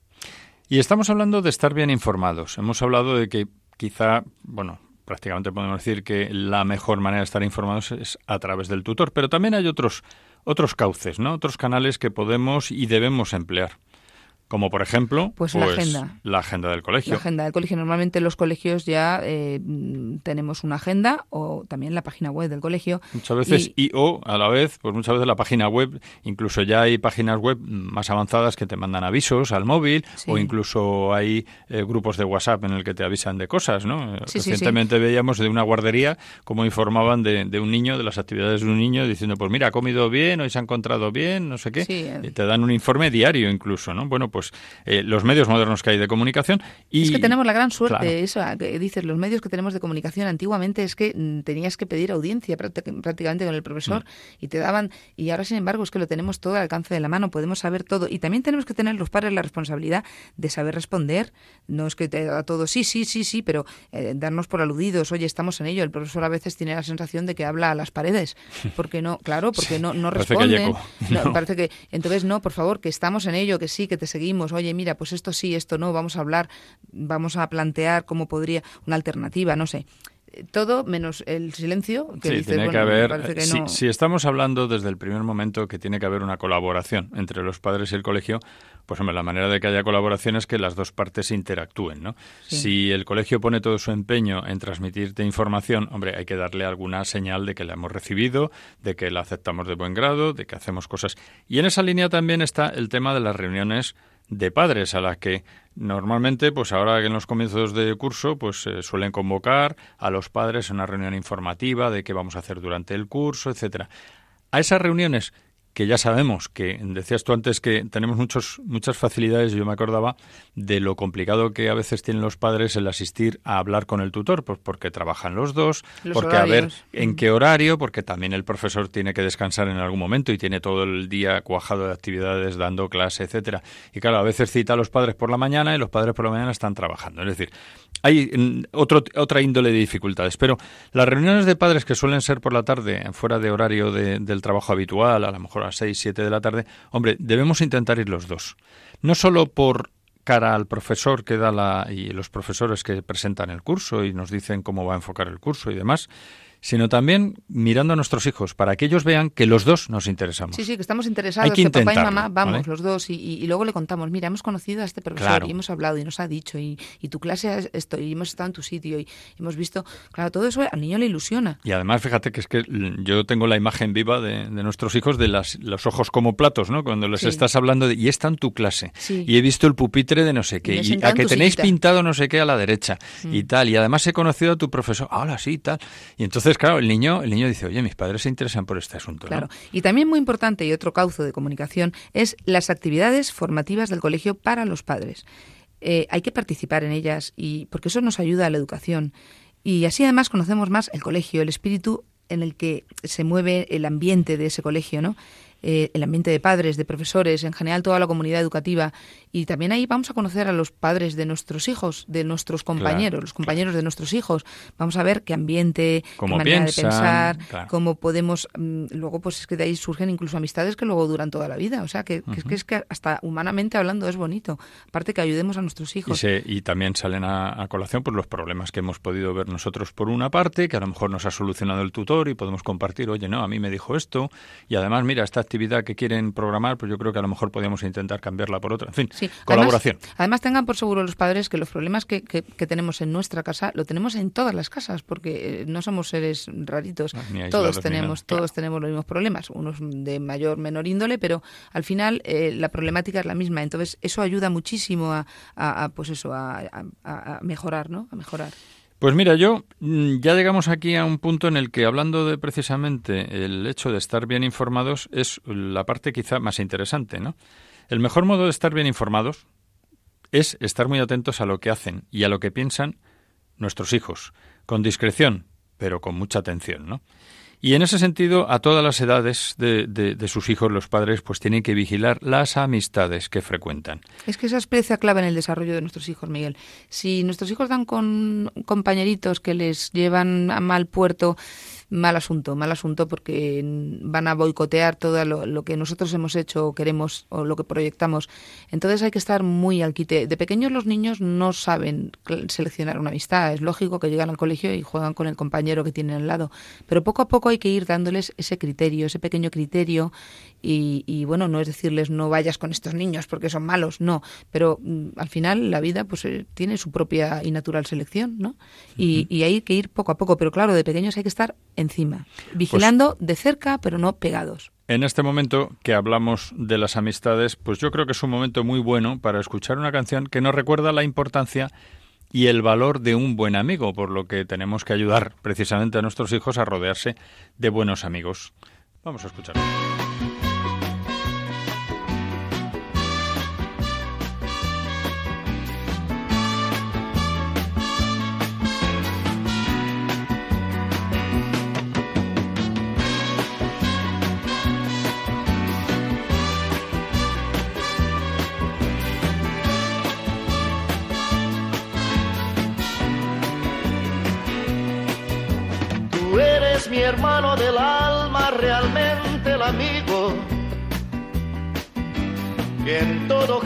Speaker 2: Y estamos hablando de estar bien informados. Hemos hablado de que quizá, bueno, prácticamente podemos decir que la mejor manera de estar informados es a través del tutor, pero también hay otros otros cauces, ¿no? Otros canales que podemos y debemos emplear. Como por ejemplo,
Speaker 3: pues, la pues, agenda.
Speaker 2: La agenda del colegio.
Speaker 3: La agenda del colegio. Normalmente los colegios ya eh, tenemos una agenda o también la página web del colegio.
Speaker 2: Muchas veces y, o a la vez, pues muchas veces la página web, incluso ya hay páginas web más avanzadas que te mandan avisos al móvil o incluso hay eh, grupos de WhatsApp en el que te avisan de cosas, ¿no? Recientemente veíamos de una guardería cómo informaban de, un niño, de las actividades de un niño, diciendo, pues mira, ha comido bien, hoy se ha encontrado bien, no sé qué. Y te dan un informe diario incluso, ¿no? Bueno, pues eh, los medios modernos que hay de comunicación. Y,
Speaker 3: es que tenemos la gran suerte, eso que dices, los medios que tenemos de comunicación antiguamente es que mm, tenías que pedir audiencia prácticamente con el profesor mm. y te daban, y ahora sin embargo es que lo tenemos todo al alcance de la mano, podemos saber todo. Y también tenemos que tener los padres la responsabilidad de saber responder, no es que te da todo sí, sí, sí, sí, pero eh, darnos por aludidos, oye, estamos en ello, el profesor a veces tiene la sensación de que habla a las paredes, porque no, claro, porque no, no responden, parece que, entonces no, por favor, que estamos en ello, que sí, que te seguimos, oye, mira, pues esto sí, esto no, vamos a hablar, vamos a plantear cómo podría una alternativa, no sé todo menos el silencio. Que
Speaker 2: sí,
Speaker 3: dices,
Speaker 2: tiene que
Speaker 3: bueno,
Speaker 2: haber.
Speaker 3: que
Speaker 2: si,
Speaker 3: no-
Speaker 2: si estamos hablando desde el primer momento que tiene que haber una colaboración entre los padres y el colegio, pues hombre, la manera de que haya colaboración es que las dos partes interactúen, ¿no?
Speaker 3: Sí.
Speaker 2: Si el colegio pone todo su empeño en transmitirte información, hombre, hay que darle alguna señal de que la hemos recibido, de que la aceptamos de buen grado, de que hacemos cosas. Y en esa línea también está el tema de las reuniones de padres a las que normalmente pues ahora en los comienzos de curso pues eh, suelen convocar a los padres a una reunión informativa de qué vamos a hacer durante el curso etcétera. A esas reuniones que ya sabemos que decías tú antes que tenemos muchos muchas facilidades yo me acordaba de lo complicado que a veces tienen los padres el asistir a hablar con el tutor pues porque trabajan los dos
Speaker 3: Los
Speaker 2: porque a ver en qué horario porque también el profesor tiene que descansar en algún momento y tiene todo el día cuajado de actividades dando clase etcétera. Y claro a veces cita a los padres por la mañana y los padres por la mañana están trabajando. Es decir hay mm, otro, otra índole de dificultades. Pero las reuniones de padres que suelen ser por la tarde fuera de horario de- del trabajo habitual a lo mejor las 6, 7 de la tarde. Hombre debemos intentar ir los dos. No solo por cara al profesor que da la y los profesores que presentan el curso y nos dicen cómo va a enfocar el curso y demás, sino también mirando a nuestros hijos para que ellos vean que los dos nos interesamos.
Speaker 3: Sí, sí, que estamos interesados,
Speaker 2: Hay que
Speaker 3: que, papá y mamá vamos
Speaker 2: ¿vale?
Speaker 3: los dos y, y- luego le contamos, mira, hemos conocido a este profesor
Speaker 2: Claro.
Speaker 3: y hemos hablado y nos ha dicho y, y tu clase es esto y hemos estado en tu sitio y hemos visto, claro, todo eso al niño le ilusiona.
Speaker 2: Y además, fíjate que es que yo tengo la imagen viva de, de nuestros hijos de las, los ojos como platos, ¿no? Cuando les
Speaker 3: Sí.
Speaker 2: estás hablando de, y está en tu clase,
Speaker 3: Sí.
Speaker 2: y he visto el pupitre de no sé qué, y a que tenéis
Speaker 3: sillita. Mm.
Speaker 2: pintado no sé qué a la derecha, y tal, y además he conocido a tu profesor, ahora sí, tal. Y entonces, claro, el niño, el niño dice, oye, mis padres se interesan por este asunto.
Speaker 3: Claro. Y también muy importante y otro cauzo de comunicación es las actividades formativas del colegio para los padres. Eh, hay que participar en ellas y porque eso nos ayuda a la educación y así además conocemos más el colegio, el espíritu en el que se mueve el ambiente de ese colegio, ¿no? Eh, el ambiente de padres, de profesores, en general toda la comunidad educativa. Y también ahí vamos a conocer a los padres de nuestros hijos, de nuestros compañeros, los compañeros de nuestros hijos. Vamos a ver qué ambiente,
Speaker 2: Cómo
Speaker 3: qué manera
Speaker 2: piensan,
Speaker 3: de pensar,
Speaker 2: claro.
Speaker 3: cómo podemos mm, luego pues es que de ahí surgen incluso amistades que luego duran toda la vida o sea que, que es que es que hasta humanamente hablando es bonito aparte que ayudemos a nuestros
Speaker 2: Y,
Speaker 3: hijos
Speaker 2: se- y también salen a, a colación pues, los problemas que hemos podido ver nosotros por una parte, que a lo mejor nos ha solucionado el tutor y podemos compartir, oye, no, a mí me dijo esto, y además, mira, esta actividad que quieren programar, pues yo creo que a lo mejor podemos intentar cambiarla por otra. En fin,
Speaker 3: Sí,
Speaker 2: colaboración.
Speaker 3: Además, además tengan por seguro los padres que los problemas que, que- que tenemos en nuestra casa lo tenemos en todas las casas, porque eh, no somos seres raritos.
Speaker 2: Aislados
Speaker 3: todos tenemos, todos tenemos los mismos problemas, unos de mayor, menor índole, pero al final eh, la problemática es la misma. Entonces eso ayuda muchísimo a, a- a, pues eso, a, a- a- a mejorar, ¿no? A mejorar.
Speaker 2: Pues mira, yo mm, ya llegamos aquí a un punto en el que hablando de precisamente el hecho de estar bien informados es la parte quizá más interesante, ¿no? El mejor modo de estar bien informados es estar muy atentos a lo que hacen y a lo que piensan nuestros hijos, con discreción, pero con mucha atención, ¿no? Y en ese sentido, a todas las edades de, de- de sus hijos, los padres, pues tienen que vigilar las amistades que frecuentan.
Speaker 3: Es que esa es pieza clave en el desarrollo de nuestros hijos, Miguel. Si nuestros hijos dan con compañeritos que les llevan a mal puerto, mal asunto, mal asunto porque van a boicotear todo lo, lo que nosotros hemos hecho o queremos o lo que proyectamos. Entonces hay que estar muy al quite. De pequeños los niños no saben seleccionar una amistad. Es lógico que llegan al colegio y juegan con el compañero que tienen al lado. Pero poco a poco hay que ir dándoles ese criterio, ese pequeño criterio y, y, bueno, no es decirles no vayas con estos niños porque son malos, no. Pero mm, al final la vida pues eh, tiene su propia y natural selección, ¿no? Y, y hay que ir poco a poco. Pero claro, de pequeños hay que estar encima, vigilando de cerca pero no pegados.
Speaker 2: En este momento que hablamos de las amistades, pues yo creo que es un momento muy bueno para escuchar una canción que nos recuerda la importancia y el valor de un buen amigo, por lo que tenemos que ayudar precisamente a nuestros hijos a rodearse de buenos amigos. Vamos a escuchar.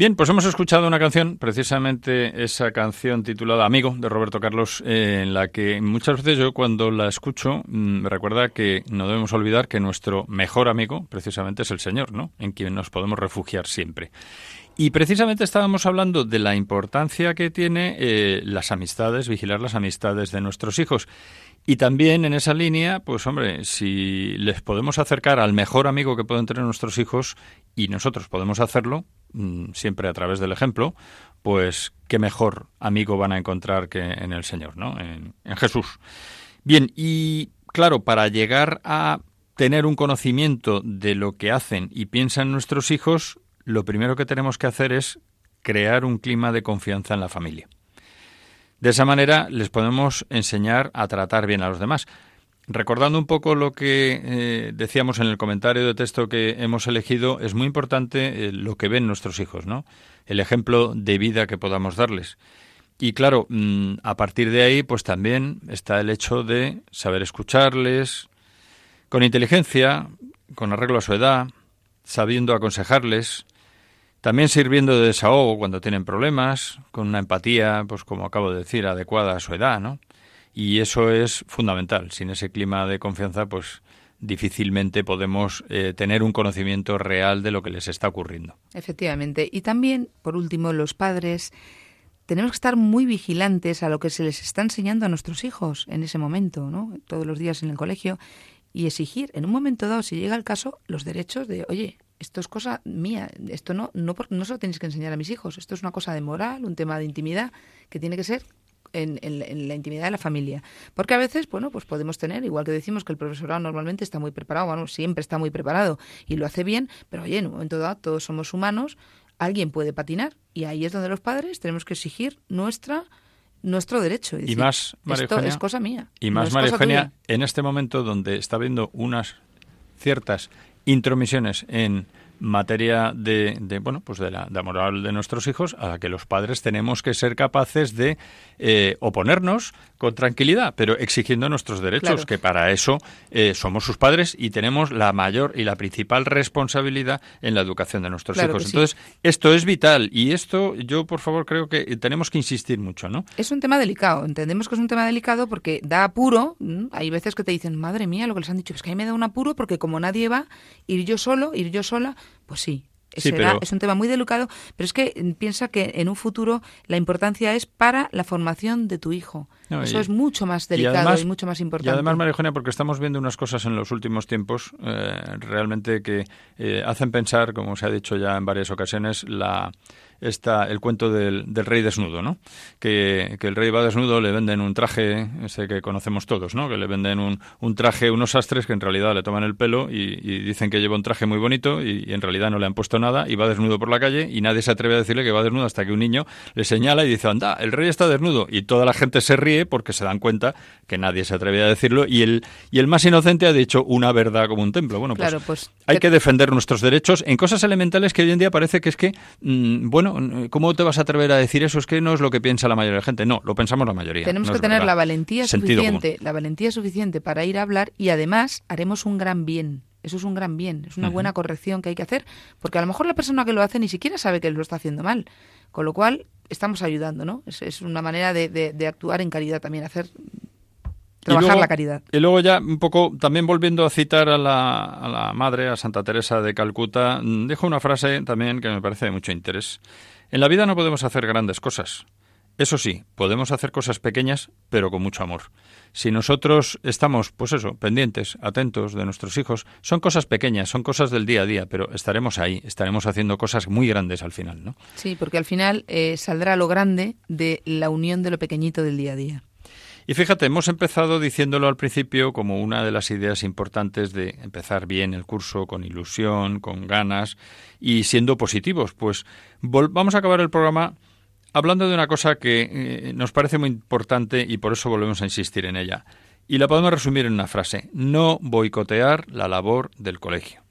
Speaker 2: Bien, pues hemos escuchado una canción, precisamente esa canción titulada Amigo de Roberto Carlos, eh, en la que muchas veces yo cuando la escucho mm, me recuerda que no debemos olvidar que nuestro mejor amigo precisamente es el Señor, ¿no? En quien nos podemos refugiar siempre. Y precisamente estábamos hablando de la importancia que tiene eh, las amistades, vigilar las amistades de nuestros hijos. Y también en esa línea, pues hombre, si les podemos acercar al mejor amigo que pueden tener nuestros hijos y nosotros podemos hacerlo, mm, siempre a través del ejemplo, pues qué mejor amigo van a encontrar que en el Señor, ¿no? En, en Jesús. Bien, y claro, para llegar a tener un conocimiento de lo que hacen y piensan nuestros hijos, lo primero que tenemos que hacer es crear un clima de confianza en la familia. De esa manera les podemos enseñar a tratar bien a los demás. Recordando un poco lo que eh, decíamos en el comentario de texto que hemos elegido, es muy importante eh, lo que ven nuestros hijos, ¿no? El ejemplo de vida que podamos darles. Y claro, mm, a partir de ahí, pues también está el hecho de saber escucharles con inteligencia, con arreglo a su edad, sabiendo aconsejarles, también sirviendo de desahogo cuando tienen problemas, con una empatía, pues como acabo de decir, adecuada a su edad, ¿no? Y eso es fundamental. Sin ese clima de confianza, pues difícilmente podemos eh, tener un conocimiento real de lo que les está ocurriendo.
Speaker 3: Efectivamente. Y también, por último, los padres tenemos que estar muy vigilantes a lo que se les está enseñando a nuestros hijos en ese momento, ¿no? Todos los días en el colegio y exigir en un momento dado, si llega el caso, los derechos de, oye, esto es cosa mía, esto no, no, no se lo tenéis que enseñar a mis hijos, esto es una cosa de moral, un tema de intimidad que tiene que ser en, la intimidad de la familia. Porque a veces, bueno, pues podemos tener, igual que decimos que el profesorado normalmente está muy preparado, bueno, siempre está muy preparado y lo hace bien, pero oye, en un momento dado todos somos humanos, alguien puede patinar y ahí es donde los padres tenemos que exigir nuestra nuestro derecho.
Speaker 2: y más,
Speaker 3: esto es cosa mía.
Speaker 2: Y más, María Eugenia, en este momento donde está habiendo unas ciertas intromisiones en materia de, bueno pues de la, moral de nuestros hijos a la que los padres tenemos que ser capaces de eh, oponernos con tranquilidad pero exigiendo nuestros derechos que para eso eh, somos sus padres y tenemos la mayor y la principal responsabilidad en la educación de nuestros hijos. entonces esto es vital y esto yo por favor creo que tenemos que insistir mucho no
Speaker 3: es un tema delicado entendemos que es un tema delicado porque da apuro hay veces que te dicen madre mía lo que les han dicho es que a mí me da un apuro porque como nadie va ir yo solo ir yo sola pues sí, es un tema muy delicado, pero es que piensa que en un futuro la importancia es para la formación de tu hijo. Eso es mucho más delicado y, mucho más importante.
Speaker 2: Y además, María Eugenia, porque estamos viendo unas cosas en los últimos tiempos eh, realmente que eh, hacen pensar, como se ha dicho ya en varias ocasiones, la está el cuento del, del rey desnudo, ¿no? Que, que, el rey va desnudo, le venden un traje, ese que conocemos todos, ¿no? Que le venden un, un traje, unos sastres que en realidad le toman el pelo y, dicen que lleva un traje muy bonito y, en realidad no le han puesto nada y va desnudo por la calle y nadie se atreve a decirle que va desnudo hasta que un niño le señala y dice, anda, el rey está desnudo y toda la gente se ríe porque se dan cuenta que nadie se atreve a decirlo y el, y el más inocente ha dicho una verdad como un templo. Bueno, pues, pues hay que defender nuestros derechos en cosas elementales que hoy en día parece que es que, mm, bueno, ¿cómo te vas a atrever a decir eso? Es que no es lo que piensa la mayoría de la gente. No, lo pensamos la mayoría.
Speaker 3: Tenemos que tener la valentía suficiente, la valentía suficiente para ir a hablar y además haremos un gran bien. Eso es un gran bien, es una buena corrección que hay que hacer, porque a lo mejor la persona que lo hace ni siquiera sabe que lo está haciendo mal. Con lo cual, estamos ayudando, ¿no? Es, una manera de, actuar en caridad también, hacer trabajar la caridad.
Speaker 2: Y luego ya un poco, también volviendo a citar a la, a la madre, a Santa Teresa de Calcuta, mm, dejo una frase también que me parece de mucho interés. En la vida no podemos hacer grandes cosas. Eso sí, podemos hacer cosas pequeñas, pero con mucho amor. Si nosotros estamos, pues eso, pendientes, atentos de nuestros hijos, son cosas pequeñas, son cosas del día a día, pero estaremos ahí, estaremos haciendo cosas muy grandes al final, ¿no?
Speaker 3: Sí, porque al final eh, saldrá lo grande de la unión de lo pequeñito del día a día.
Speaker 2: Y fíjate, hemos empezado diciéndolo al principio como una de las ideas importantes de empezar bien el curso con ilusión, con ganas y siendo positivos. Pues vamos a acabar el programa hablando de una cosa que eh, nos parece muy importante y por eso volvemos a insistir en ella. Y la podemos resumir en una frase, no boicotear la labor del colegio.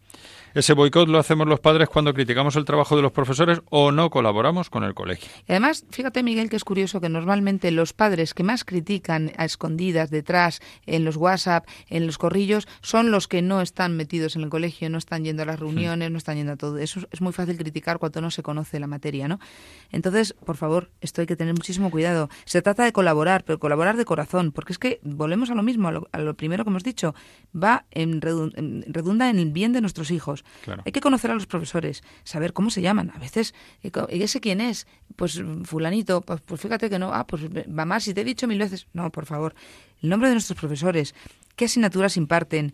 Speaker 2: Ese boicot lo hacemos los padres cuando criticamos el trabajo de los profesores o no colaboramos con el colegio.
Speaker 3: Y además, fíjate Miguel que es curioso que normalmente los padres que más critican a escondidas, detrás, en los WhatsApp, en los corrillos, son los que no están metidos en el colegio, no están yendo a las reuniones, no están yendo a todo. Eso es muy fácil criticar cuando no se conoce la materia, ¿no? Entonces, por favor, esto hay que tener muchísimo cuidado. Se trata de colaborar, pero colaborar de corazón, porque es que volvemos a lo mismo, a lo, primero que hemos dicho, va en redunda en el bien de nuestros hijos. Hay que conocer a los profesores, saber cómo se llaman. A veces, ¿y ese quién es? Pues fulanito, pues, pues, fíjate que no. Ah, pues mamá, si te he dicho mil veces. No, por favor. El nombre de nuestros profesores, qué asignaturas imparten,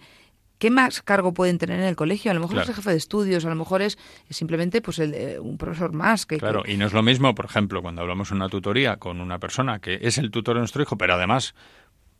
Speaker 3: ¿Qué más cargo pueden tener en el colegio? A lo mejor es el jefe de estudios, a lo mejor es simplemente pues el, un profesor más. Que,
Speaker 2: claro, y no es lo mismo, por ejemplo, cuando hablamos de una tutoría con una persona que es el tutor de nuestro hijo, pero además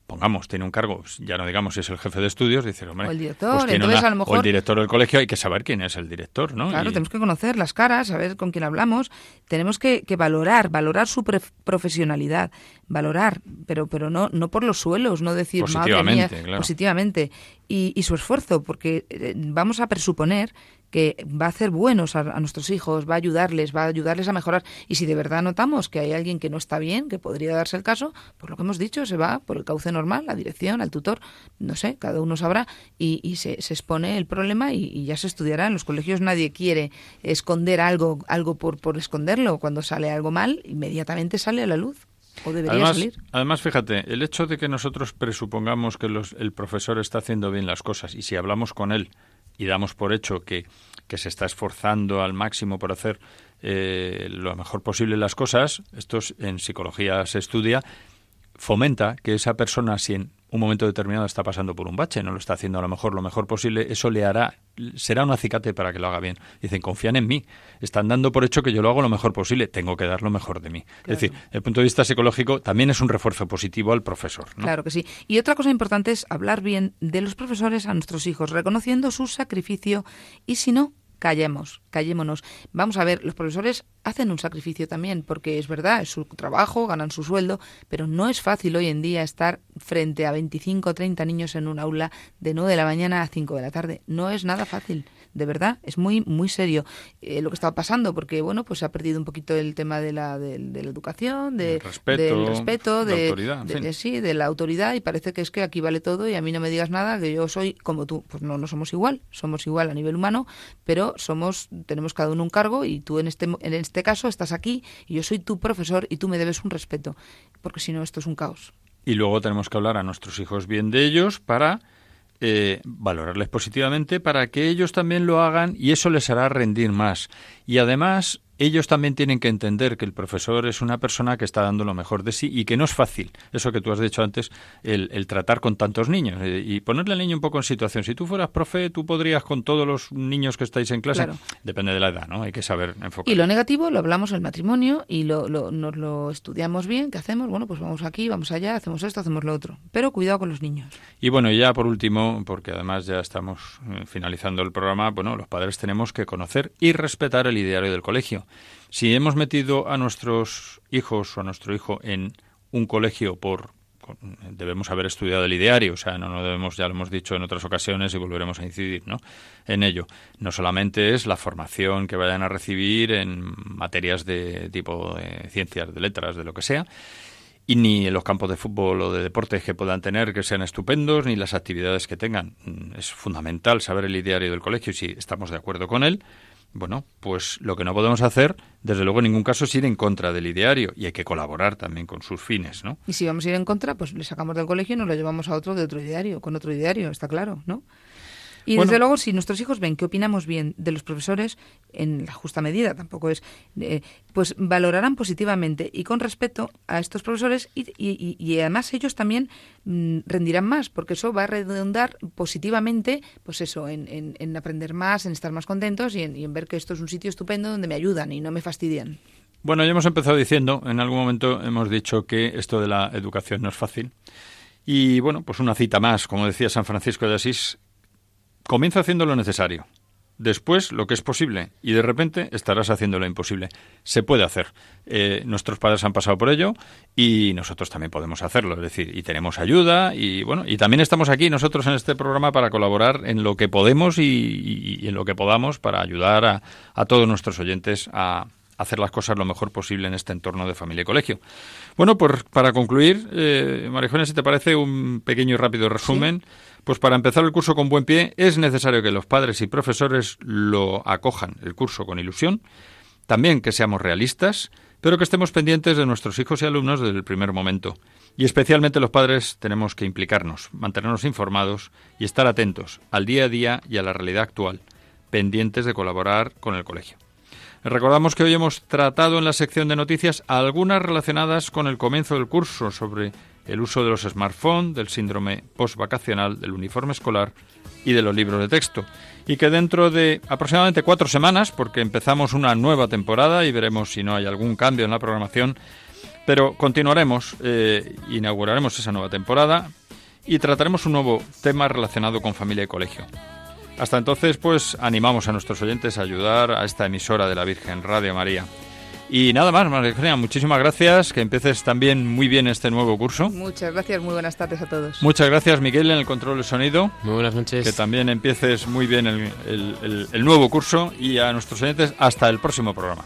Speaker 2: pongamos, tiene un cargo, ya no digamos si es el jefe de estudios, dice, hombre,
Speaker 3: o el director, pues entonces a lo mejor...
Speaker 2: o el director del colegio, hay que saber quién es el director, ¿no?
Speaker 3: Claro, tenemos que conocer las caras, saber con quién hablamos, tenemos que, que valorar, valorar su profesionalidad, valorar, pero pero no no por los suelos, no decir,
Speaker 2: positivamente,
Speaker 3: positivamente, y, y su esfuerzo, porque eh, vamos a presuponer que va a hacer buenos a, nuestros hijos, va a ayudarles, va a ayudarles a mejorar. Y si de verdad notamos que hay alguien que no está bien, que podría darse el caso, por lo que hemos dicho, se va por el cauce normal, la dirección, al tutor, no sé, cada uno sabrá, y, se, expone el problema y, ya se estudiará. En los colegios nadie quiere esconder algo, algo por, por esconderlo. Cuando sale algo mal, inmediatamente sale a la luz. o debería
Speaker 2: además,
Speaker 3: salir.
Speaker 2: Además, fíjate, el hecho de que nosotros presupongamos que los, el profesor está haciendo bien las cosas y si hablamos con él y damos por hecho que, que se está esforzando al máximo por hacer eh, lo mejor posible las cosas, esto en psicología se estudia, fomenta que esa persona, si en un momento determinado está pasando por un bache, no lo está haciendo a lo mejor lo mejor posible, eso le hará, será un acicate para que lo haga bien. Dicen, confían en mí, están dando por hecho que yo lo hago lo mejor posible, tengo que dar lo mejor de mí. Es decir, desde el punto de vista psicológico también es un refuerzo positivo al profesor.
Speaker 3: Claro que sí. Y otra cosa importante es hablar bien de los profesores a nuestros hijos, reconociendo su sacrificio y si no, callemos, callémonos. Vamos a ver, los profesores hacen un sacrificio también, porque es verdad, es su trabajo, ganan su sueldo, pero no es fácil hoy en día estar frente a 25 o 30 niños en un aula de 9 de la mañana a 5 de la tarde. No es nada fácil de verdad, es muy, muy serio eh, lo que está pasando, porque bueno, pues se ha perdido un poquito el tema de la, de, la educación, de,
Speaker 2: respeto,
Speaker 3: del respeto, de,
Speaker 2: autoridad,
Speaker 3: sí, de la autoridad, y parece que es que aquí vale todo y a mí no me digas nada, que yo soy como tú. Pues no, no somos igual, somos igual a nivel humano, pero somos, tenemos cada uno un cargo y tú en este, en este caso estás aquí y yo soy tu profesor y tú me debes un respeto, porque si no esto es un caos.
Speaker 2: Y luego tenemos que hablar a nuestros hijos bien de ellos para eh, valorarles positivamente para que ellos también lo hagan y eso les hará rendir más. Y además ellos también tienen que entender que el profesor es una persona que está dando lo mejor de sí y que no es fácil, eso que tú has dicho antes, el, tratar con tantos niños eh, y ponerle al niño un poco en situación. Si tú fueras profe, tú podrías con todos los niños que estáis en clase, depende de la edad, ¿no? Hay que saber enfocar.
Speaker 3: Y lo negativo lo hablamos en el matrimonio y lo, nos lo estudiamos bien, ¿qué hacemos? Bueno, pues vamos aquí, vamos allá, hacemos esto, hacemos lo otro. Pero cuidado con los niños.
Speaker 2: Y bueno, ya por último, porque además ya estamos eh, finalizando el programa, bueno, los padres tenemos que conocer y respetar el ideario del colegio. Si hemos metido a nuestros hijos o a nuestro hijo en un colegio por debemos haber estudiado el ideario, o sea, no, debemos, ya lo hemos dicho en otras ocasiones y volveremos a incidir, ¿no? En ello. No solamente es la formación que vayan a recibir en materias de tipo de ciencias, de letras, de lo que sea, y ni los campos de fútbol o de deportes que puedan tener que sean estupendos, ni las actividades que tengan. Es fundamental saber el ideario del colegio y si estamos de acuerdo con él, bueno, pues lo que no podemos hacer, desde luego en ningún caso, es ir en contra del ideario y hay que colaborar también con sus fines, ¿no?
Speaker 3: Y si vamos a ir en contra, pues le sacamos del colegio y nos lo llevamos a otro de otro ideario, con otro ideario, está claro, ¿no? Y desde luego, si nuestros hijos ven que opinamos bien de los profesores, en la justa medida, tampoco es, eh, pues valorarán positivamente y con respeto a estos profesores y, y, además ellos también mm, rendirán más, porque eso va a redundar positivamente, pues eso, en, en, aprender más, en estar más contentos y en, y en ver que esto es un sitio estupendo donde me ayudan y no me fastidian.
Speaker 2: Bueno, ya hemos empezado diciendo, en algún momento hemos dicho que esto de la educación no es fácil. Y bueno, pues una cita más, como decía San Francisco de Asís, Comienza haciendo lo necesario, después lo que es posible y de repente estarás haciendo lo imposible. Se puede hacer. Eh, nuestros padres han pasado por ello y nosotros también podemos hacerlo. Es decir, y tenemos ayuda y bueno, y también estamos aquí nosotros en este programa para colaborar en lo que podemos y, en lo que podamos para ayudar a, a todos nuestros oyentes a, hacer las cosas lo mejor posible en este entorno de familia y colegio. Bueno, pues para concluir, eh, si te parece un pequeño y rápido resumen, pues para empezar el curso con buen pie es necesario que los padres y profesores lo acojan, el curso con ilusión, también que seamos realistas, pero que estemos pendientes de nuestros hijos y alumnos desde el primer momento. Y especialmente los padres tenemos que implicarnos, mantenernos informados y estar atentos al día a día y a la realidad actual, pendientes de colaborar con el colegio. Recordamos que hoy hemos tratado en la sección de noticias algunas relacionadas con el comienzo del curso sobre el uso de los smartphones, del síndrome postvacacional, del uniforme escolar y de los libros de texto. Y que dentro de aproximadamente cuatro semanas, porque empezamos una nueva temporada y veremos si no hay algún cambio en la programación, pero continuaremos, eh, inauguraremos esa nueva temporada y trataremos un nuevo tema relacionado con familia y colegio. Hasta entonces, pues animamos a nuestros oyentes a ayudar a esta emisora de la Virgen Radio María. Y nada más, María muchísimas gracias, que empieces también muy bien este nuevo curso.
Speaker 3: Muchas gracias, muy buenas tardes a todos.
Speaker 2: Muchas gracias, Miguel, en el control de sonido.
Speaker 6: Muy buenas noches.
Speaker 2: Que también empieces muy bien el, el nuevo curso y a nuestros oyentes hasta el próximo programa.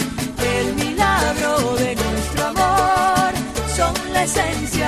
Speaker 1: presencia.